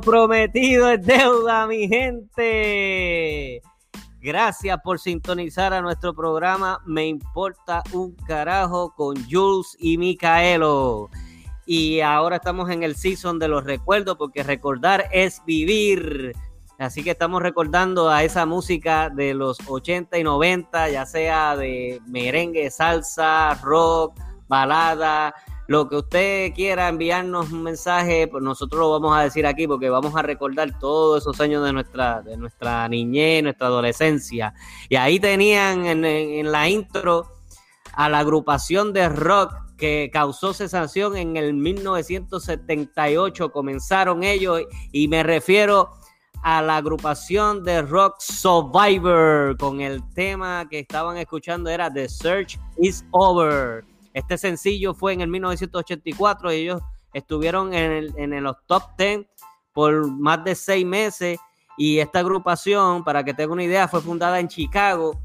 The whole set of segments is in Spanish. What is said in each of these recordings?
Prometido es deuda, mi gente. Gracias por sintonizar a nuestro programa Me Importa un Carajo con Jules y Micaelo. Y ahora estamos en el season de los recuerdos porque recordar es vivir. Así que estamos recordando a esa música de los 80 y 90, ya sea de merengue, salsa, rock, balada, lo que usted quiera enviarnos un mensaje, pues nosotros lo vamos a decir aquí porque vamos a recordar todos esos años de nuestra, de nuestra niñez, nuestra adolescencia. Y ahí tenían en, la intro a la agrupación de rock que causó sensación en el 1978. Comenzaron ellos y me refiero a la agrupación de rock Survivor con el tema que estaban escuchando era The Search is Over. Este sencillo fue en el 1984 y ellos estuvieron en, los top 10 por más de seis meses. Y esta agrupación, para que tenga una idea, fue fundada en Chicago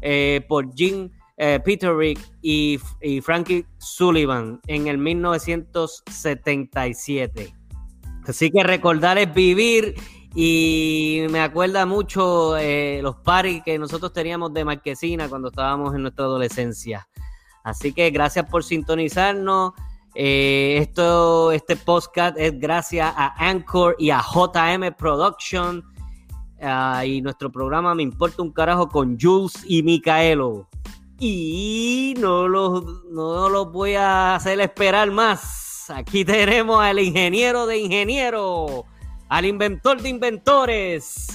eh, por Jim eh, Peterick y, y, Frankie Sullivan en el 1977. Así que recordar es vivir y me acuerda mucho eh, los paris que nosotros teníamos de Marquesina cuando estábamos en nuestra adolescencia. Así que gracias por sintonizarnos. Eh, esto, este podcast es gracias a Anchor y a JM Production. Ah, y nuestro programa Me Importa un Carajo con Jules y Micaelo. Y no los, no los voy a hacer esperar más. Aquí tenemos al ingeniero de ingenieros, al inventor de inventores,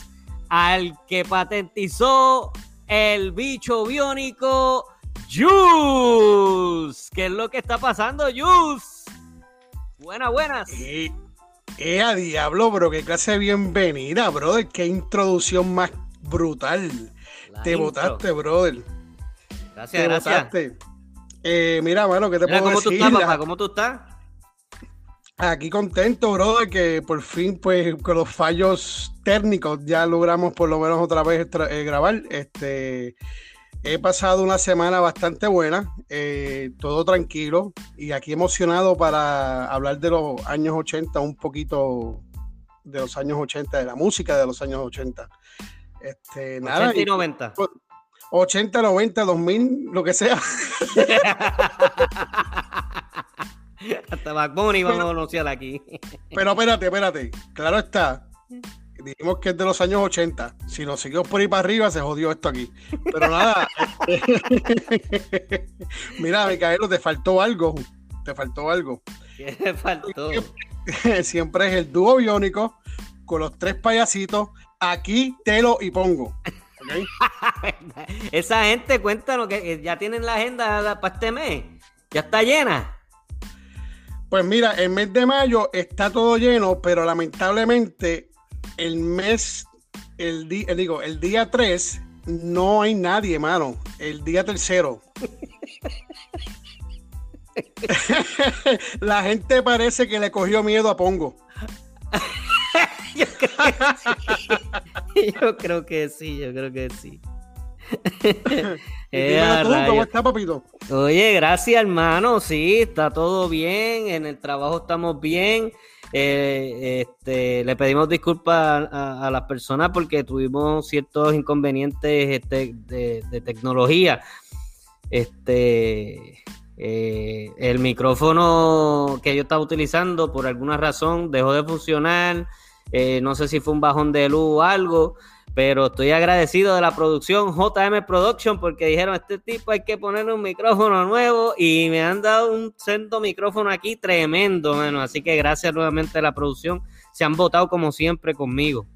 al que patentizó el bicho biónico Jus. ¿Qué es lo que está pasando, Jus? Buenas, buenas. Eh, eh, a diablo, bro, qué clase de bienvenida, brother. Qué introducción más brutal. te votaste, brother. Gracias, te gracias. Eh, mira, mano, ¿qué te puedo ¿cómo decir? Tú estás, papá? ¿Cómo tú estás? Aquí contento, brother, que por fin, pues, con los fallos técnicos ya logramos por lo menos otra vez eh, grabar. Este He pasado una semana bastante buena, eh, todo tranquilo y aquí emocionado para hablar de los años 80, un poquito de los años 80, de la música de los años 80. Este, 80 y 90. 80, 90, 2000, lo que sea. Hasta Back vamos a anunciar aquí. pero espérate, espérate. Claro está dijimos que es de los años 80. Si nos seguimos por ahí para arriba, se jodió esto aquí. Pero nada. Mira, Micaelo, te faltó algo. Te faltó algo. ¿Qué faltó? Siempre es el dúo biónico con los tres payasitos. Aquí te lo y pongo. Esa gente, cuéntanos que ya tienen la agenda para este mes. Ya está llena. Pues mira, el mes de mayo está todo lleno, pero lamentablemente el mes, el día, eh, digo, el día 3 no hay nadie, mano. El día tercero. La gente parece que le cogió miedo a Pongo. yo, creo que sí. yo creo que sí, ¿Cómo está, papito? Oye, gracias, hermano. Sí, está todo bien. En el trabajo estamos bien. Eh, este, le pedimos disculpas a, las personas porque tuvimos ciertos inconvenientes este, de, tecnología. Este, eh, el micrófono que yo estaba utilizando por alguna razón dejó de funcionar. Eh, no sé si fue un bajón de luz o algo pero estoy agradecido de la producción JM Production porque dijeron, este tipo hay que ponerle un micrófono nuevo y me han dado un centro micrófono aquí tremendo, mano. Así que gracias nuevamente a la producción. Se han votado como siempre conmigo.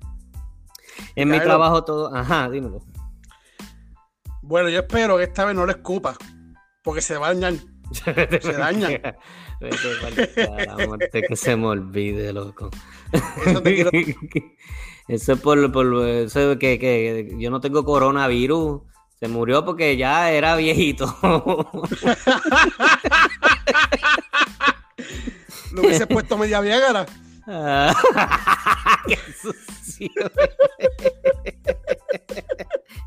En mi trabajo todo... Ajá, dímelo. Bueno, yo espero que esta vez no le escupa porque se dañan. se dañan. que se me olvide, loco. Eso te quiero... Eso es por, eso que, que yo no tengo coronavirus. Se murió porque ya era viejito. ¿Lo hubiese puesto media viegara? ¡Qué sucio!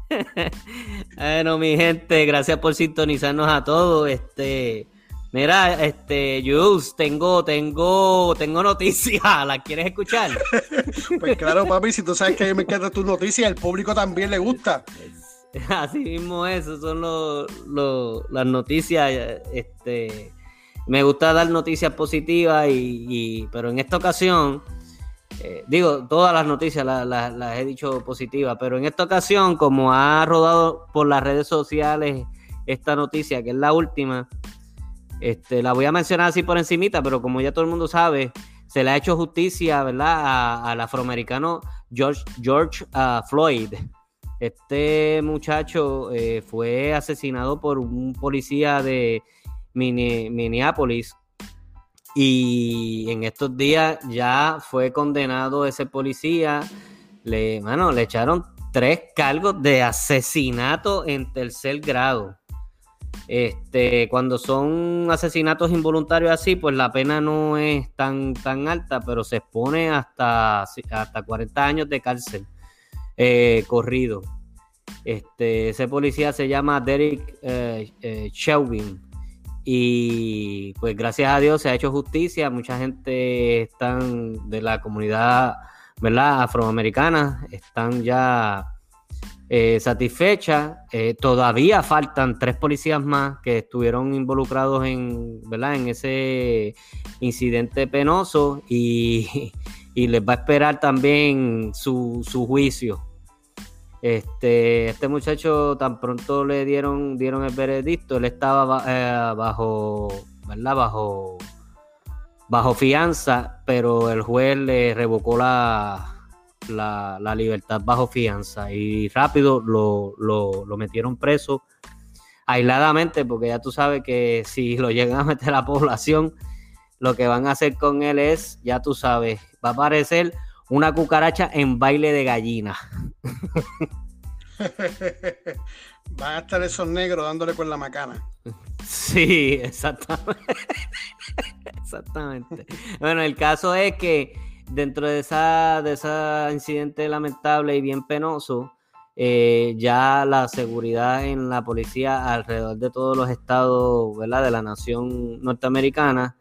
bueno, mi gente, gracias por sintonizarnos a todos. Este, Mira, este, Jules, tengo, tengo, tengo noticias, ¿la quieres escuchar? pues claro, papi, si tú sabes que a mí me encanta tus noticias, al público también le gusta. Así mismo eso, son las noticias, este, me gusta dar noticias positivas, y, pero en esta ocasión, eh, digo, todas las noticias las, he dicho positivas, pero en esta ocasión, como ha rodado por las redes sociales esta noticia, que es la última, este, la voy a mencionar así por encimita, pero como ya todo el mundo sabe, se le ha hecho justicia, ¿verdad? al afroamericano George, George uh, Floyd. Este muchacho eh, fue asesinado por un policía de Minneapolis y en estos días ya fue condenado ese policía. Le, bueno, le echaron tres cargos de asesinato en tercer grado. Este, cuando son asesinatos involuntarios así, pues la pena no es tan, tan alta, pero se expone hasta, hasta 40 años de cárcel eh, corrido. Este, ese policía se llama Derek eh, eh y pues gracias a Dios se ha hecho justicia. Mucha gente están de la comunidad, ¿verdad? Afroamericana están ya eh, satisfecha. Eh, todavía faltan tres policías más que estuvieron involucrados en, ¿verdad? en ese incidente penoso y, les va a esperar también su, juicio. Este, este muchacho tan pronto le dieron, dieron el veredicto, él estaba eh, bajo, ¿verdad? Bajo, bajo fianza, pero el juez le revocó la, la, libertad bajo fianza y rápido lo, metieron preso aisladamente porque ya tú sabes que si lo llegan a meter a la población, lo que van a hacer con él es, ya tú sabes, va a aparecer una cucaracha en baile de gallina. Van a estar esos negros dándole con la macana. Sí, exactamente. exactamente. Bueno, el caso es que dentro de esa de ese incidente lamentable y bien penoso, eh, ya la seguridad en la policía alrededor de todos los estados ¿verdad? de la nación norteamericana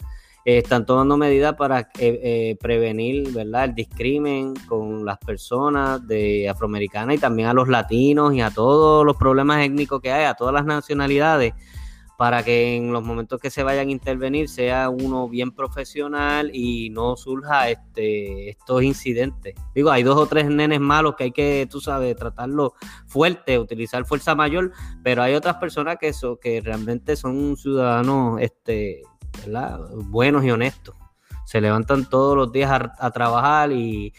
eh, están tomando medidas para eh, prevenir ¿verdad? el discrimen con las personas de afroamericanas y también a los latinos y a todos los problemas étnicos que hay, a todas las nacionalidades para que en los momentos que se vayan a intervenir sea uno bien profesional y no surja este, estos incidentes. Digo, hay dos o tres nenes malos que hay que, tú sabes, tratarlo fuerte, utilizar fuerza mayor, pero hay otras personas que, eso, que realmente son ciudadanos este, buenos y honestos. Se levantan todos los días a, trabajar y,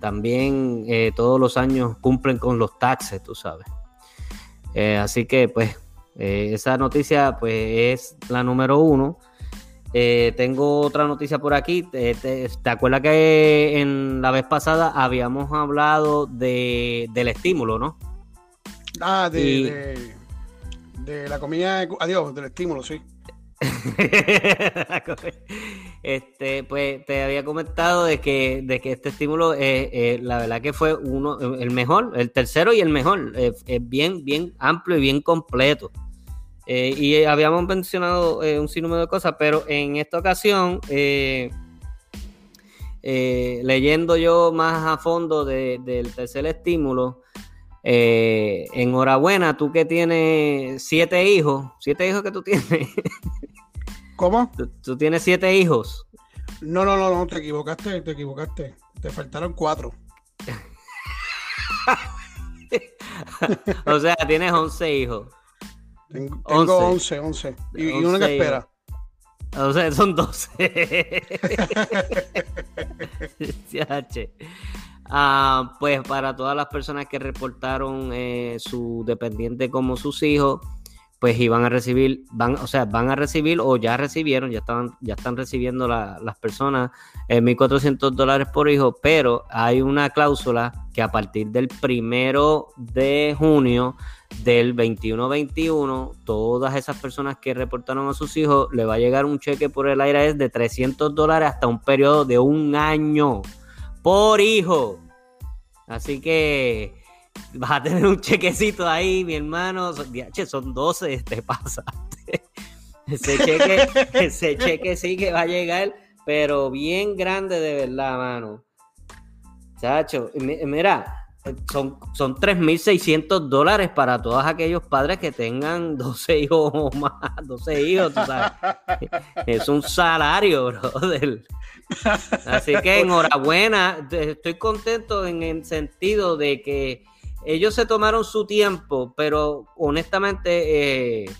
también eh, todos los años cumplen con los taxes, tú sabes. Eh, así que pues eh, esa noticia pues es la número uno. Eh, tengo otra noticia por aquí. Te, acuerdas que en la vez pasada habíamos hablado de, del estímulo, no? Ah, de, de, la comida, adiós, del estímulo, sí. este, pues te había comentado de que, de que este estímulo, eh, la verdad que fue uno, el mejor, el tercero y el mejor. es bien, bien amplio y bien completo. Eh, y habíamos mencionado eh, un sinnúmero de cosas, pero en esta ocasión, eh, leyendo yo más a fondo del tercer estímulo, enhorabuena, tú que tienes siete hijos, siete hijos que tú tienes. ¿Cómo? ¿Tú, tienes siete hijos. No, no, no, no, te equivocaste, te equivocaste. Te faltaron cuatro. o sea, tienes once hijos. Tengo, 11, 11. Y, una que espera. O sea, son 12. ah, pues para todas las personas que reportaron eh, su dependiente como sus hijos, pues iban a recibir, van, o sea, van a recibir o ya recibieron, ya estaban, ya están recibiendo las personas eh, 1.400 dólares por hijo, pero hay una cláusula que a partir del primero de junio del 21-21, todas esas personas que reportaron a sus hijos, le va a llegar un cheque por el aire de 300 dólares hasta un periodo de un año por hijo. Así que vas a tener un chequecito ahí, mi hermano. Son, son 12, te pasaste. ese cheque, ese cheque sí que va a llegar, pero bien grande de verdad, mano. Chacho, mira, son, son 3.600 dólares para todos aquellos padres que tengan 12 hijos o más, 12 hijos, sabes. Es un salario, brother. Así que enhorabuena, estoy contento en el sentido de que ellos se tomaron su tiempo, pero honestamente, eh,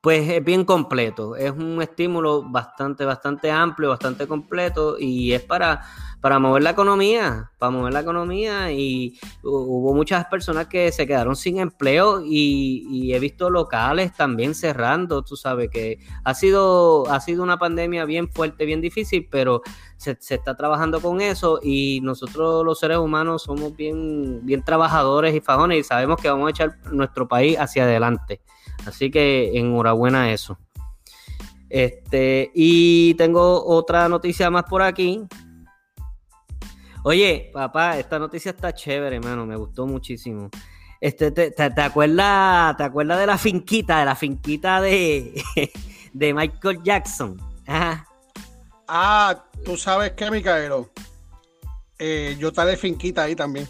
pues es bien completo. Es un estímulo bastante, bastante amplio, bastante completo y es para para mover la economía, para mover la economía y hubo muchas personas que se quedaron sin empleo y, he visto locales también cerrando, tú sabes que ha sido, ha sido una pandemia bien fuerte, bien difícil, pero se, está trabajando con eso y nosotros los seres humanos somos bien, bien trabajadores y fajones y sabemos que vamos a echar nuestro país hacia adelante. Así que enhorabuena a eso. Este, y tengo otra noticia más por aquí. Oye, papá, esta noticia está chévere, hermano, me gustó muchísimo. Este, te, te, acuerdas, ¿Te acuerdas de la finquita, de la finquita de, de Michael Jackson? Ah, tú sabes qué, Micaelo. Eh, yo estaré finquita ahí también.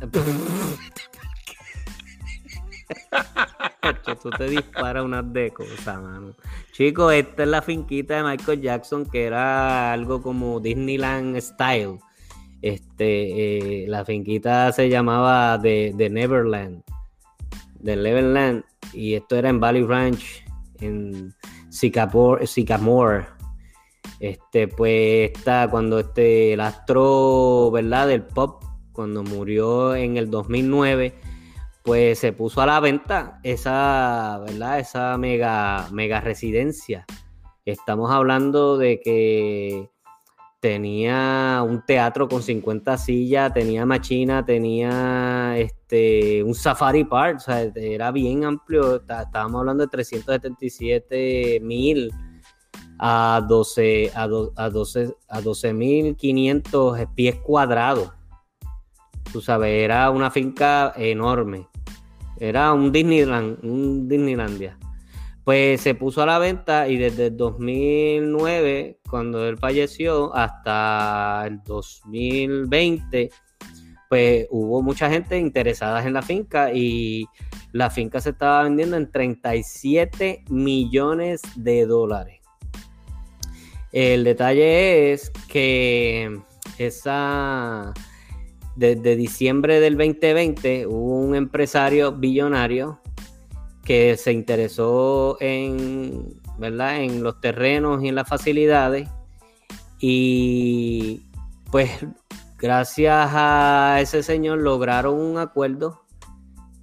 tú te disparas unas de cosas, mano. Chicos, esta es la finquita de Michael Jackson, que era algo como Disneyland Style. Este, eh, la finquita se llamaba The, Neverland. The Neverland. Y esto era en Valley Ranch, en Sycamore. Este, pues está cuando este, el astro, ¿verdad? Del pop, cuando murió en el 2009 pues se puso a la venta esa, ¿verdad? Esa mega, mega residencia. Estamos hablando de que tenía un teatro con 50 sillas, tenía machina, tenía este, un safari park, o sea, era bien amplio. Estábamos hablando de 377 mil a 12 a, a 12 a 12.500 pies cuadrados. Tú sabes, era una finca enorme. Era un Disneyland, un Disneylandia. Pues se puso a la venta y desde el 2009, cuando él falleció, hasta el 2020, pues hubo mucha gente interesada en la finca y la finca se estaba vendiendo en 37 millones de dólares. El detalle es que esa desde diciembre del 2020 hubo un empresario billonario que se interesó en, ¿verdad? en los terrenos y en las facilidades y pues gracias a ese señor lograron un acuerdo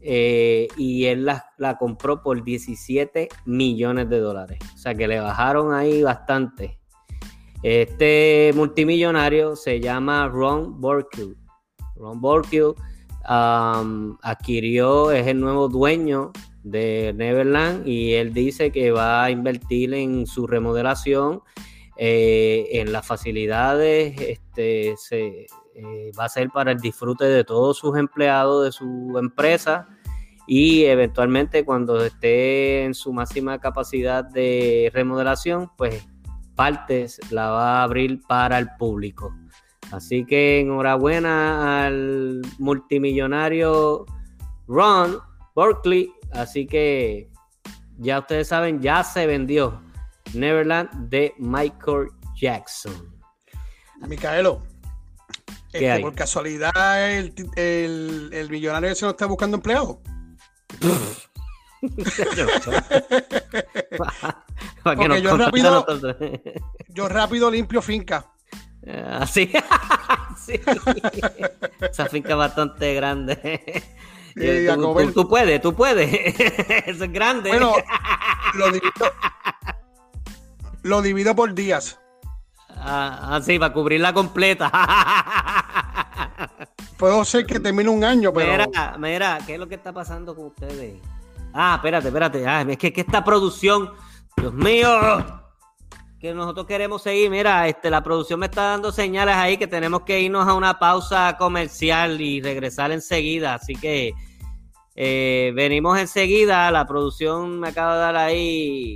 eh, y él la, la, compró por 17 millones de dólares. O sea que le bajaron ahí bastante. Este multimillonario se llama Ron Burkle Ron Borkio adquirió, es el nuevo dueño de Neverland y él dice que va a invertir en su remodelación, eh, en las facilidades, este, se, eh, va a ser para el disfrute de todos sus empleados de su empresa y eventualmente cuando esté en su máxima capacidad de remodelación, pues partes la va a abrir para el público. Así que enhorabuena al multimillonario Ron Berkeley. Así que ya ustedes saben, ya se vendió Neverland de Michael Jackson. Micaelo, este, por casualidad el, el, millonario ese no está buscando empleado. Porque yo rápido, yo rápido limpio finca. Así. Esa finca bastante grande. tú, puedes, tú puedes. Eso es grande. Bueno, lo divido, por días. Ah, sí, para cubrirla completa. Puedo ser que termine un año, pero. Mira, mira, ¿qué es lo que está pasando con ustedes? Ah, espérate, espérate. Ah, es que, que esta producción, Dios mío que nosotros queremos seguir. Mira, este, la producción me está dando señales ahí que tenemos que irnos a una pausa comercial y regresar enseguida. Así que Eh, venimos enseguida. La producción me acaba de dar ahí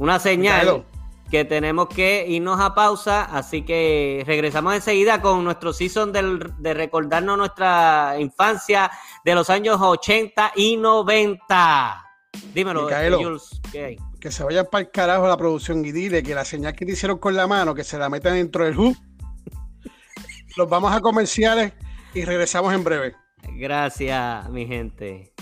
una señal que tenemos que irnos a pausa. Así que regresamos enseguida con nuestro season de recordarnos nuestra infancia de los años 80 y 90. Dímelo, Jules, ¿qué hay? Que se vayan para el carajo la producción y dile que la señal que te hicieron con la mano, que se la metan dentro del hoop. Los vamos a comerciales y regresamos en breve. Gracias, mi gente.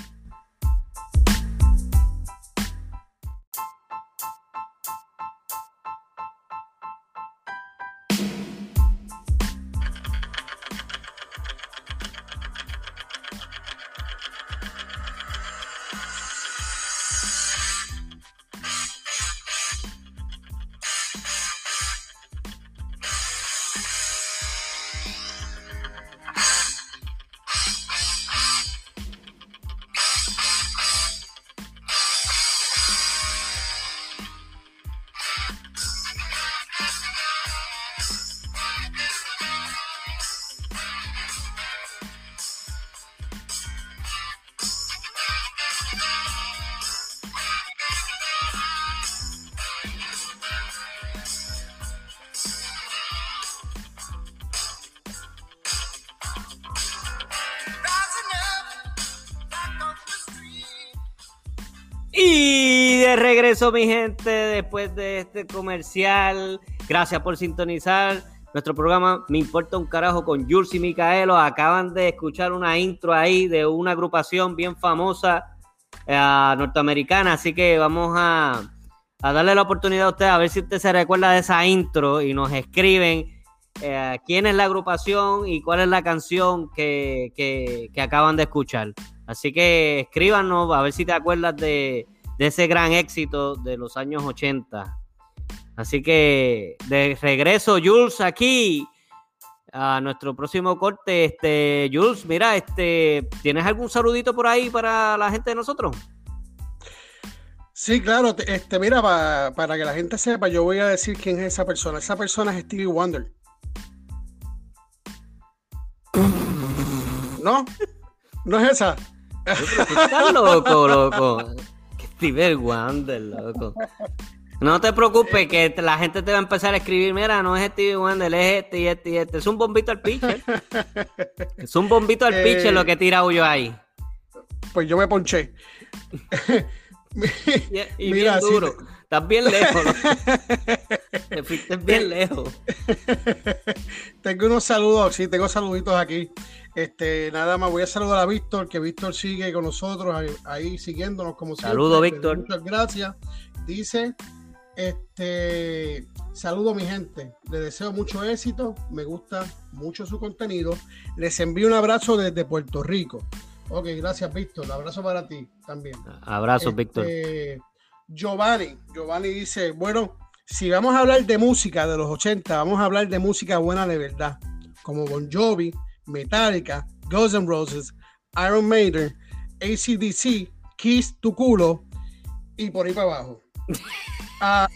Regreso, mi gente, después de este comercial. Gracias por sintonizar nuestro programa Me Importa un Carajo con Jules y Micaelo. Acaban de escuchar una intro ahí de una agrupación bien famosa eh, norteamericana. Así que vamos a, darle la oportunidad a usted a ver si usted se recuerda de esa intro y nos escriben eh, quién es la agrupación y cuál es la canción que, que acaban de escuchar. Así que escríbanos a ver si te acuerdas de de ese gran éxito de los años 80. Así que de regreso, Jules, aquí a nuestro próximo corte. Este, Jules, mira, este, ¿tienes algún saludito por ahí para la gente de nosotros? Sí, claro. Este, mira, para que la gente sepa, yo voy a decir quién es esa persona. Esa persona es Stevie Wonder. ¿No? ¿No es esa? Estás loco, loco. Steve Wonder, loco. No te preocupes que la gente te va a empezar a escribir, mira, no es Steve Wonder, es este y este y este. Es un bombito al pitcher. es un bombito al pitcher eh, lo que he tirado yo ahí. Pues yo me ponché. y, bien duro. Estás bien lejos. Te fuiste bien lejos. tengo unos saludos, sí, tengo saluditos aquí. Este, nada más voy a saludar a Víctor, que Víctor sigue con nosotros ahí, siguiéndonos como siempre. Saludos, Víctor. Muchas gracias. Dice, este, saludo mi gente, les deseo mucho éxito, me gusta mucho su contenido. Les envío un abrazo desde Puerto Rico. Ok, gracias, Víctor. Abrazo para ti también. Abrazo, Víctor. Este, Giovanni, Giovanni dice, bueno, si vamos a hablar de música de los 80, vamos a hablar de música buena de verdad, como Bon Jovi, Metallica, Guns N' Roses, Iron Maiden, ACDC, Kiss tu culo y por ahí para abajo. Ah.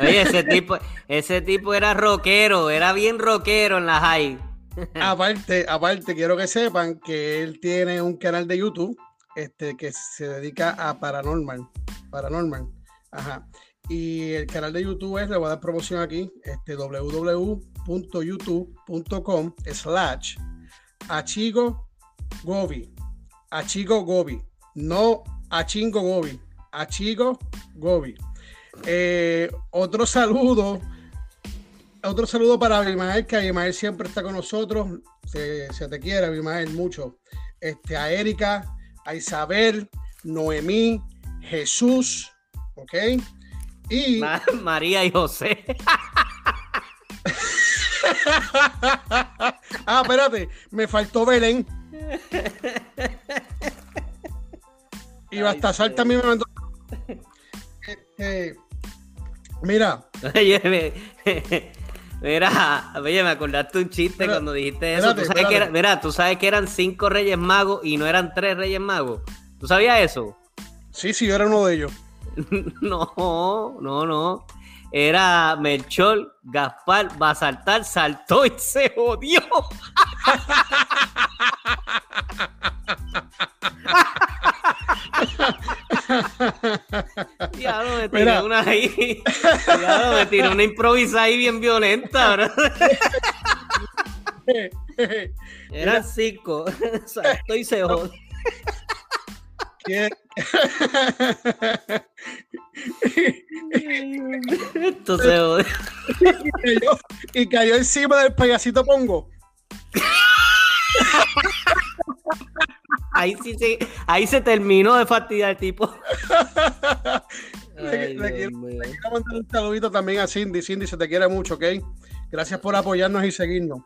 Oye, ese tipo, ese tipo era rockero, era bien rockero en la high. aparte, aparte, quiero que sepan que él tiene un canal de YouTube este, que se dedica a paranormal. Paranormal. Ajá. Y el canal de YouTube es, le voy a dar promoción aquí, este, www.youtube.com slash Achigo Gobi. Achigo Gobi. No Achingo Gobi. Achigo Gobi. Eh, otro saludo. Otro saludo para Abimael, que Abimael siempre está con nosotros. Se, te quiere, Abimael, mucho. Este, a Erika, a Isabel, Noemí, Jesús, ¿ok? Y María y José. ah, espérate, me faltó Belén. Y Bastasar también me mandó. Este, mira. Mira, oye, me acordaste un chiste cuando dijiste eso. ¿Tú sabes que mira, tú sabes que eran cinco Reyes Magos y no eran tres Reyes Magos. ¿Tú sabías eso? Sí, sí, yo era uno de ellos. no, no, no era Melchor, Gaspar, va a saltar, saltó y se jodió. Diablo, me tiró una ahí. Diablo, me tiró una improvisa ahí bien violenta, ¿verdad? Eran cinco. Saltó y se jodió. ¿Qué? jode. Y cayó, encima del payasito pongo. ahí sí se, ahí se terminó de fastidiar el tipo. le, quiero, mandar un saludito también a Cindy. Cindy, se te quiere mucho, ¿ok? Gracias por apoyarnos y seguirnos.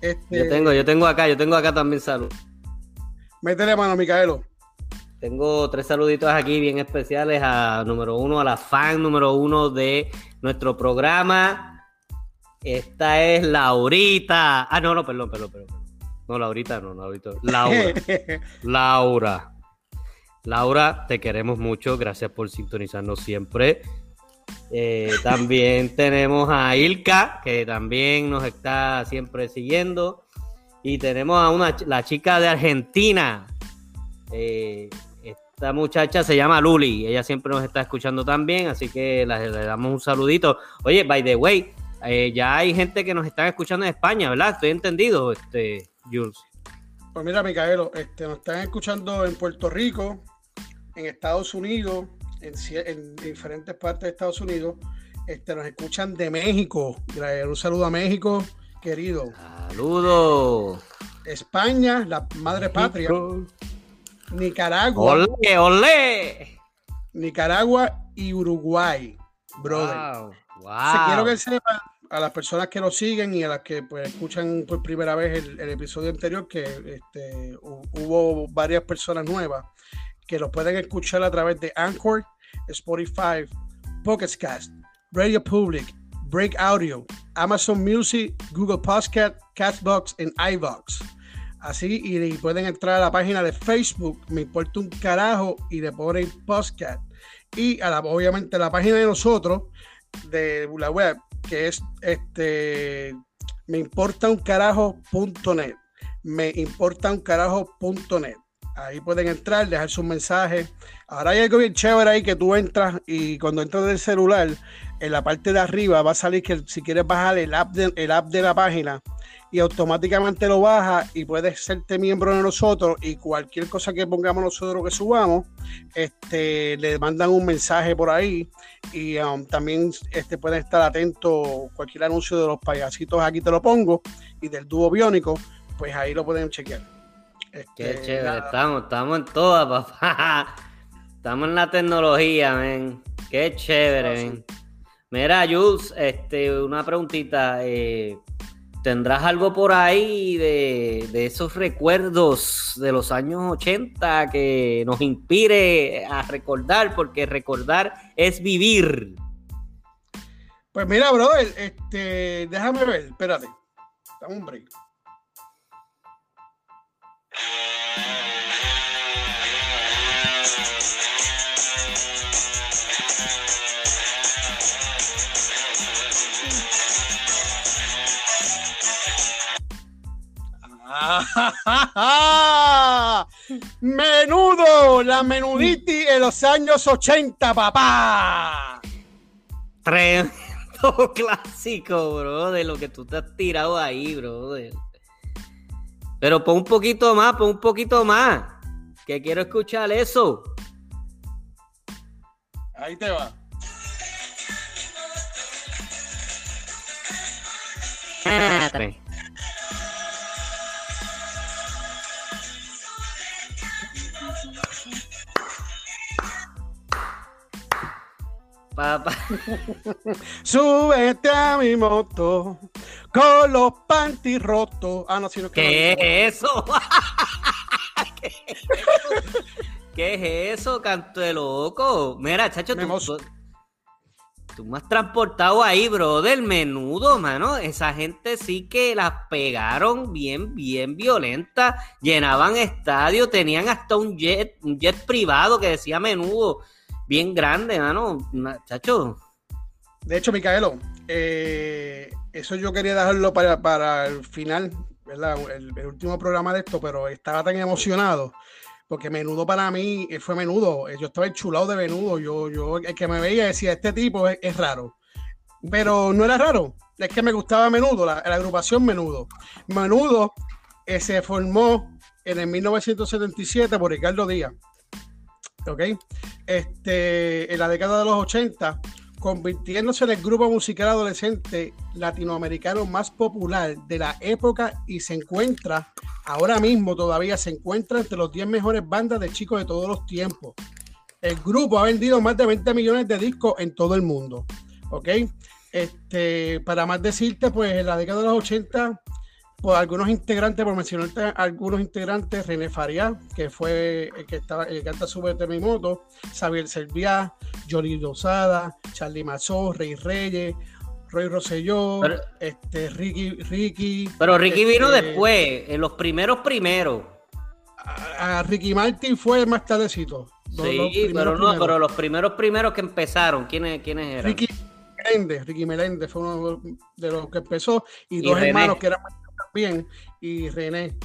Este, yo tengo, yo tengo acá, yo tengo acá también salud. Métele mano, Micaelo. Tengo tres saluditos aquí bien especiales a número uno, a la fan número uno de nuestro programa. Esta es Laurita. Ah, no, no, perdón, perdón, perdón. No, Laurita, no, Laurita. Laura. Laura. Laura, te queremos mucho. Gracias por sintonizarnos siempre. Eh, también tenemos a Ilka, que también nos está siempre siguiendo. Y tenemos a una, la chica de Argentina, eh, esta muchacha se llama Luli, ella siempre nos está escuchando también, así que le, damos un saludito. Oye, by the way, eh, ya hay gente que nos está escuchando en España, ¿verdad? Estoy entendido, este, Jules. Pues mira, Micaelo, este, nos están escuchando en Puerto Rico, en Estados Unidos, en, diferentes partes de Estados Unidos. Este, nos escuchan de México. Un saludo a México, querido. Saludos. España, la madre patria. Nicaragua. ¡Olé, olé! Nicaragua y Uruguay, brother. Wow, quiero que sepan a las personas que nos siguen y a las que pues, escuchan por primera vez el, episodio anterior que este, hubo varias personas nuevas que lo pueden escuchar a través de Anchor, Spotify, Pocket Cast, Radio Public, Break Audio, Amazon Music, Google Podcast, Castbox y iVox. Así, y, pueden entrar a la página de Facebook, me importa un carajo, y le ponen podcast. Y a la, obviamente la página de nosotros, de la web, que es este me importa un carajo.net. Me importa un carajo.net. Ahí pueden entrar, dejar sus mensajes. Ahora hay algo bien chévere ahí que tú entras y cuando entras del celular, en la parte de arriba va a salir que si quieres bajar el app el app de la página, y automáticamente lo baja y puedes serte miembro de nosotros y cualquier cosa que pongamos nosotros que subamos, este, le mandan un mensaje por ahí y um, también este, pueden estar atentos cualquier anuncio de los payasitos, aquí te lo pongo, y del dúo biónico, pues ahí lo pueden chequear. Este, Qué chévere, estamos, estamos en todas, papá. Estamos en la tecnología, men. Qué chévere, Mira, Jules, este, una preguntita. Eh, ¿Tendrás algo por ahí de, esos recuerdos de los años 80 que nos inspire a recordar? Porque recordar es vivir. Pues mira, brother, este, déjame ver, espérate. Dame un break. Menudo, la menuditis en los años 80, papá. Tremendo clásico, bro, de lo que tú te has tirado ahí, bro. Pero pon un poquito más, pon un poquito más. Que quiero escuchar eso. Ahí te va. Papá. Súbete a mi moto con los panty rotos. Ah, no, sino que. ¿Qué es eso? ¿Qué es eso? canto de loco? Mira, chacho, tú, tú, me has transportado ahí, bro, del menudo, mano. Esa gente sí que las pegaron bien, bien violenta. Llenaban estadios, tenían hasta un jet, un jet privado que decía menudo bien grande, mano, chacho. De hecho, Micaelo, eh, eso yo quería dejarlo para, el final, ¿verdad? El, último programa de esto, pero estaba tan emocionado porque menudo para mí fue menudo. Yo estaba enchulado de menudo. Yo, yo, el que me veía decía, este tipo es, raro. Pero no era raro, es que me gustaba menudo, la, agrupación menudo. Menudo eh, se formó en el 1977 por Ricardo Díaz. ¿Ok? Este, en la década de los 80 convirtiéndose en el grupo musical adolescente latinoamericano más popular de la época y se encuentra, ahora mismo todavía se encuentra entre los 10 mejores bandas de chicos de todos los tiempos. El grupo ha vendido más de 20 millones de discos en todo el mundo. ¿Ok? Este, para más decirte, pues en la década de los 80 por algunos integrantes, por mencionarte algunos integrantes, René Faria, que fue el que estaba, el que canta Súbete mi moto, Xavier Serviá, Johnny Dosada, Charlie Mazó, Rey Reyes, Roy Rosselló, este, Ricky, Ricky. Pero Ricky vino este, después, en los primeros primeros. A, Ricky Martin fue más tardecito. Sí, pero no, pero los primeros primeros que empezaron, ¿quiénes, quiénes eran? Ricky Meléndez, Ricky Meléndez fue uno de los que empezó, y, dos hermanos que eran bien, y René.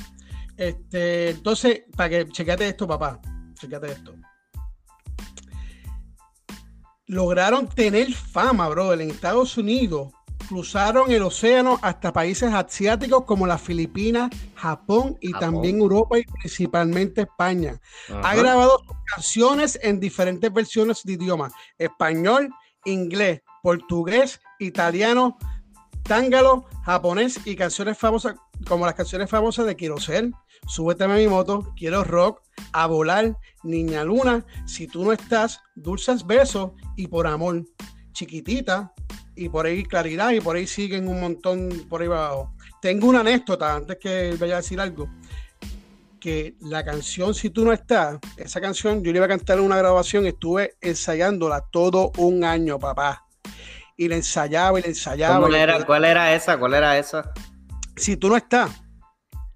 Este, entonces, para que chequeate esto, papá, chequeate esto. Lograron tener fama, bro, en Estados Unidos. Cruzaron el océano hasta países asiáticos como las Filipinas, Japón y también Europa y principalmente España. Ha grabado canciones en diferentes versiones de idioma: español, inglés, portugués, italiano, tángalo, japonés y canciones famosas como las canciones famosas de Quiero ser, Súbete a mi moto, Quiero rock, A volar, Niña Luna, Si tú no estás, Dulces besos y Por amor, Chiquitita y por ahí Claridad y por ahí siguen un montón por ahí abajo. Tengo una anécdota antes que vaya a decir algo que la canción Si tú no estás, esa canción yo le iba a cantar en una grabación, estuve ensayándola todo un año, papá y le ensayaba y le ensayaba. ¿Cuál era esa? ¿Cuál era esa? Si tú no estás.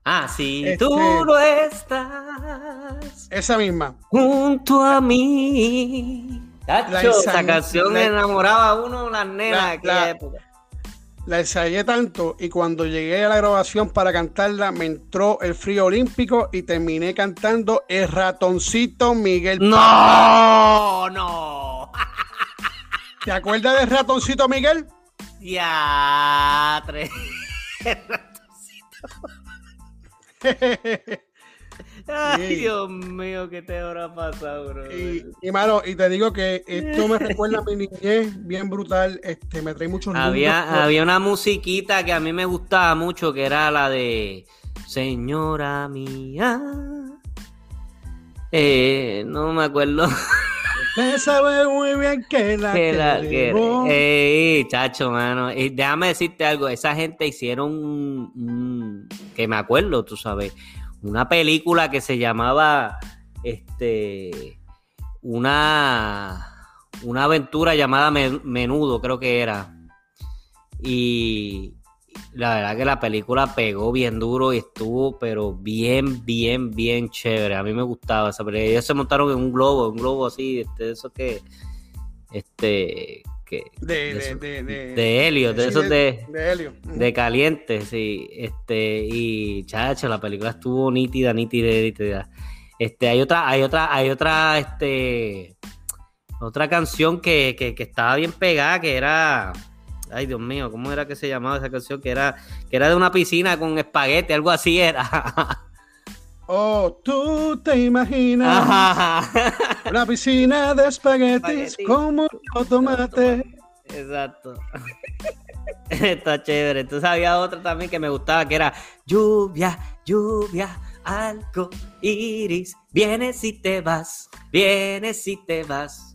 Ah, si este, tú no estás. Esa misma. Junto a mí. esa canción enamoraba a uno las nenas de aquella época. La ensayé tanto y cuando llegué a la grabación para cantarla me entró el frío olímpico y terminé cantando El ratoncito Miguel. No, no. ¿Te acuerdas del ratoncito Miguel? Ya, tres. Ay, Dios mío, ¿qué te habrá pasado, bro? Y, y, mano, y te digo que esto me recuerda a mi niñez, bien brutal. Este, me trae muchos había, había una musiquita que a mí me gustaba mucho, que era la de Señora mía. Eh, no me acuerdo. Me sabe muy bien que la que, la Ey, chacho, mano. Y déjame decirte algo. Esa gente hicieron que me acuerdo, tú sabes, una película que se llamaba este una una aventura llamada Menudo, creo que era. Y, la verdad que la película pegó bien duro y estuvo, pero bien, bien, bien chévere. A mí me gustaba esa película. Ellos se montaron en un globo, un globo así, este, eso que, este, que de, de, de, de, helio, de, esos de, de, helio. de caliente, sí, este, y chacha, la película estuvo nítida, nítida, nítida. Este, hay otra, hay otra, hay otra, este, otra canción que, que, que estaba bien pegada, que era Ay, Dios mío, ¿cómo era que se llamaba esa canción? Que era, que era de una piscina con espagueti, algo así era. Oh, tú te imaginas una piscina de espaguetis como tomate. Exacto. Está chévere. Entonces había otra también que me gustaba que era lluvia, lluvia, algo iris. Vienes y te vas, vienes y te vas.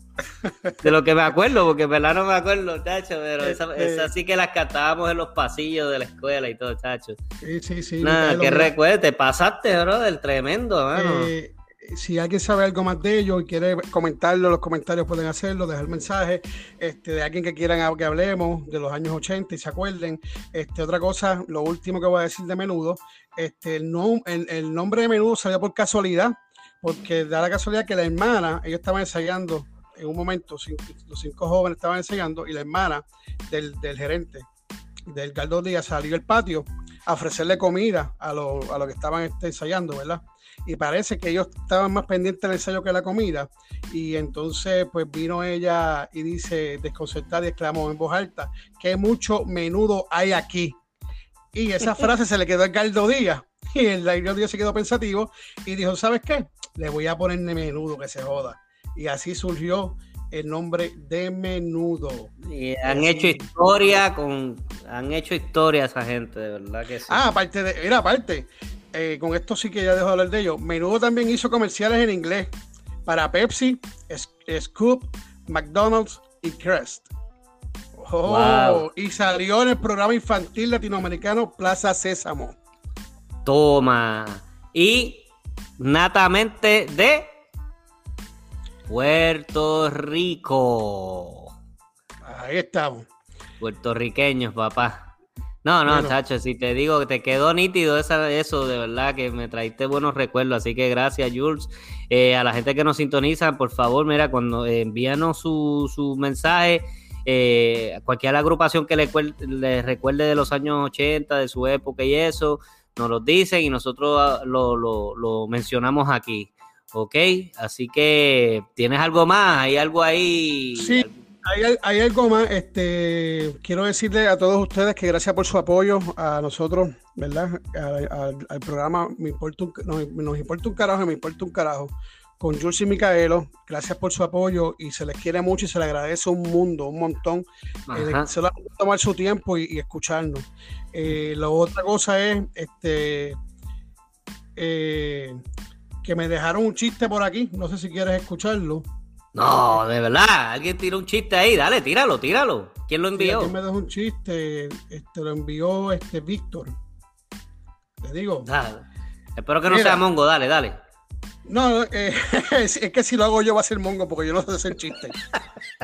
De lo que me acuerdo, porque verdad no me acuerdo, chacho, pero esa, este sí que las cantábamos en los pasillos de la escuela y todo, chacho. Sí, sí, sí. Nada, que recuerde, te pasaste, bro, del tremendo, mano. Eh, si alguien sabe algo más de ellos y quiere comentarlo, los comentarios pueden hacerlo, dejar mensaje este, de alguien que quieran que hablemos de los años 80 y se acuerden. Este, otra cosa, lo último que voy a decir de menudo, este, el, el nombre de menudo salió por casualidad, porque da la casualidad que la hermana, ellos estaban ensayando en un momento los cinco jóvenes estaban enseñando y la hermana del, gerente del Galdo Díaz salió al patio a ofrecerle comida a los a lo que estaban este, ensayando, ¿verdad? y parece que ellos estaban más pendientes del ensayo que la comida. Y entonces, pues vino ella y dice, desconcertada y exclamó en voz alta, que mucho menudo hay aquí. Y esa frase se le quedó a Edgardo Díaz. Y el Edgardo Díaz se quedó pensativo y dijo, ¿sabes qué? Le voy a poner menudo que se joda. Y así surgió el nombre de menudo. Y han hecho historia con, han hecho historia esa gente, de verdad que sí. Ah, aparte de, mira, aparte, eh, con esto sí que ya dejo de hablar de ellos. Menudo también hizo comerciales en inglés para Pepsi, Scoop, McDonald's y Crest. Oh, Y salió en el programa infantil latinoamericano Plaza Sésamo. Toma. Y natamente de Puerto Rico. Ahí estamos. Puertorriqueños, papá. No, no, chacho, si te digo que te quedó nítido esa, eso, de verdad que me traiste buenos recuerdos, así que gracias, Jules. Eh, a la gente que nos sintoniza, por favor, mira, cuando eh, envíanos su, su mensaje, eh, cualquier agrupación que le, le, recuerde de los años 80, de su época y eso, nos lo dicen y nosotros ah, lo, lo, lo mencionamos aquí. ¿Ok? Así que, ¿tienes algo más? ¿Hay algo ahí? Sí, hay, algo más. Este, quiero decirle a todos ustedes que gracias por su apoyo a nosotros, ¿verdad? Al, programa me importa nos, importa un carajo, me importa un carajo. Con Jules y Micaelo, gracias por su apoyo y se les quiere mucho y se les agradece un mundo, un montón. Eh, se a tomar su tiempo y, escucharnos. Eh, la otra cosa es este eh, que me dejaron un chiste por aquí. No sé si quieres escucharlo. No, de verdad, alguien tiró un chiste ahí, dale, tíralo, tíralo. ¿Quién lo envió? ¿Quién me dejó un chiste? Este lo envió este Víctor. Te digo. Espero que no sea Mongo, dale, dale. No, eh, es, que si lo hago yo va a ser Mongo porque yo no sé hacer chistes.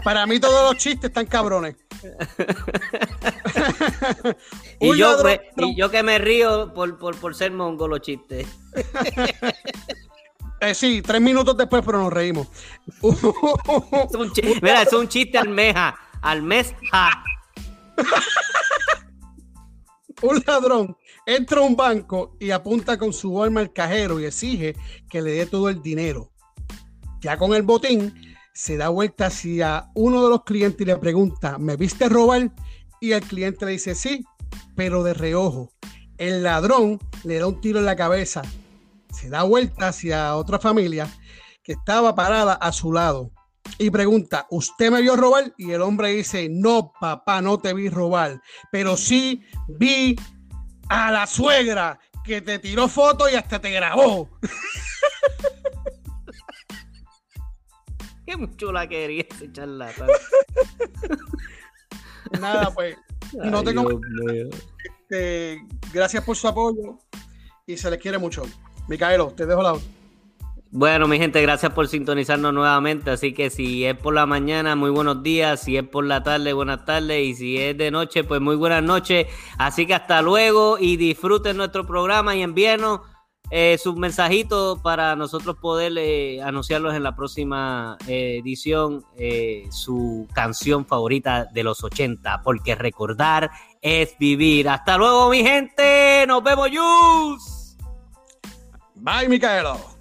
Para mí todos los chistes están cabrones. y, yo, y, yo, que me río por, por, por ser Mongo los chistes. Eh, sí, tres minutos después, pero nos reímos. Mira, es un chiste almeja. Almeja. un ladrón entra a un banco y apunta con su arma al cajero y exige que le dé todo el dinero. Ya con el botín, se da vuelta hacia uno de los clientes y le pregunta, ¿me viste robar? Y el cliente le dice, sí, pero de reojo. El ladrón le da un tiro en la cabeza se da vuelta hacia otra familia que estaba parada a su lado y pregunta, ¿usted me vio robar? Y el hombre dice, no, papá, no te vi robar, pero sí vi a la suegra que te tiró foto y hasta te grabó. Qué mucho la quería ese charlatán. Nada, pues, no tengo... Este, gracias por su apoyo y se les quiere mucho. Micaelo, te dejo la. Bueno, mi gente, gracias por sintonizarnos nuevamente. Así que si es por la mañana, muy buenos días. Si es por la tarde, buenas tardes. Y si es de noche, pues muy buenas noches. Así que hasta luego y disfruten nuestro programa y envíenos eh, sus mensajitos para nosotros poder eh, anunciarlos en la próxima eh, edición. su canción favorita de los 80, porque recordar es vivir. Hasta luego, mi gente. Nos vemos, Yus. Bye, Micaelo.